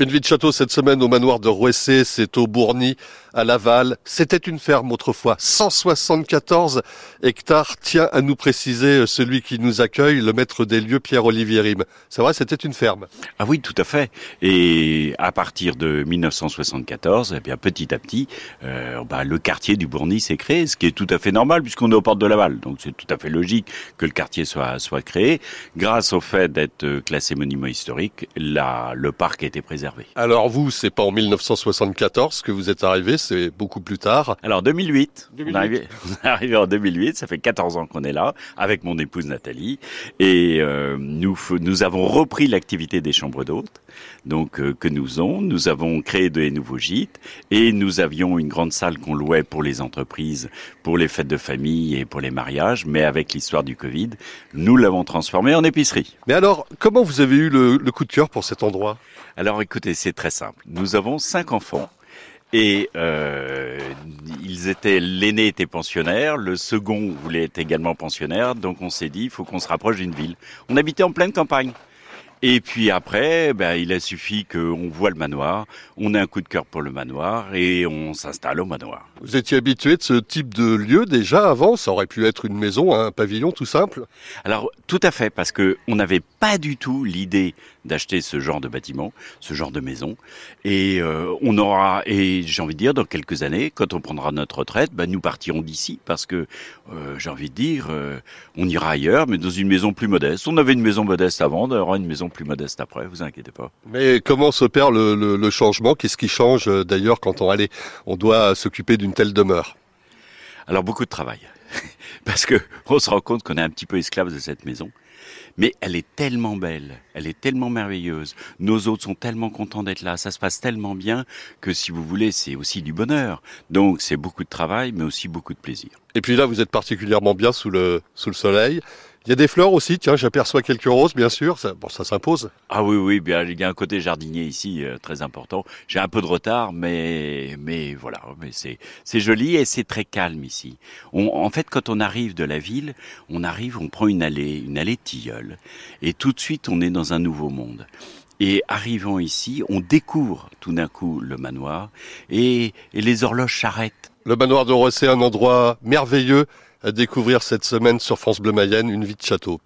Une vie de château cette semaine au manoir de Rouessé, c'est au Bourny, à Laval. C'était une ferme autrefois, 174 hectares. Tiens à nous préciser celui qui nous accueille, le maître des lieux, Pierre-Olivier Rime. C'est vrai, c'était une ferme. Ah oui, tout à fait. Et à partir de 1974, eh bien petit à petit, euh, bah, le quartier du Bourny s'est créé, ce qui est tout à fait normal puisqu'on est aux portes de Laval. Donc c'est tout à fait logique que le quartier soit soit créé. Grâce au fait d'être classé monument historique, là, le parc a été préservé. Alors vous, c'est pas en 1974 que vous êtes arrivé, c'est beaucoup plus tard. Alors 2008, On, est arrivé, en 2008, ça fait 14 ans qu'on est là, avec mon épouse Nathalie, et euh, nous, nous avons repris l'activité des chambres d'hôtes, donc euh, que nous avons. Nous avons créé de nouveaux gîtes, et nous avions une grande salle qu'on louait pour les entreprises, pour les fêtes de famille et pour les mariages, mais avec l'histoire du Covid, nous l'avons transformé en épicerie. Mais alors, comment vous avez eu le, le coup de cœur pour cet endroit? Alors écoutez, c'est très simple. Nous avons cinq enfants. Et euh, ils étaient, l'aîné était pensionnaire, le second voulait être également pensionnaire, donc on s'est dit, il faut qu'on se rapproche d'une ville. On habitait en pleine campagne. Et puis après, ben, il a suffi qu'on voit le manoir, on a un coup de cœur pour le manoir et on s'installe au manoir. Vous étiez habitué de ce type de lieu déjà avant Ça aurait pu être une maison, un pavillon tout simple? Alors tout à fait, parce que on n'avait pas du tout l'idée d'acheter ce genre de bâtiment, ce genre de maison. Et euh, on aura, et j'ai envie de dire, dans quelques années, quand on prendra notre retraite, ben, nous partirons d'ici parce que euh, j'ai envie de dire, euh, on ira ailleurs, mais dans une maison plus modeste. On avait une maison modeste avant, on aura une maison plus modeste après, vous inquiétez pas. Mais comment s'opère le, le, le changement? Qu'est-ce qui change euh, d'ailleurs quand on allait, on doit s'occuper d'une telle demeure? Alors beaucoup de travail, parce que on se rend compte qu'on est un petit peu esclave de cette maison. Mais elle est tellement belle, elle est tellement merveilleuse. Nos hôtes sont tellement contents d'être là, ça se passe tellement bien que si vous voulez, c'est aussi du bonheur. Donc c'est beaucoup de travail, mais aussi beaucoup de plaisir. Et puis là, vous êtes particulièrement bien sous le sous le soleil. Il y a des fleurs aussi, tiens, j'aperçois quelques roses, bien sûr. Ça, bon, ça s'impose. Ah oui, oui, bien, il y a un côté jardinier ici euh, très important. J'ai un peu de retard, mais mais voilà, mais c'est c'est joli et c'est très calme ici. On, en fait, quand on arrive de la ville, on arrive, on prend une allée, une allée tilleul, et tout de suite, on est dans un nouveau monde. Et arrivant ici, on découvre tout d'un coup le manoir et, et les horloges s'arrêtent. Le manoir de Rossé, un endroit merveilleux à découvrir cette semaine sur France Bleu Mayenne, une vie de château.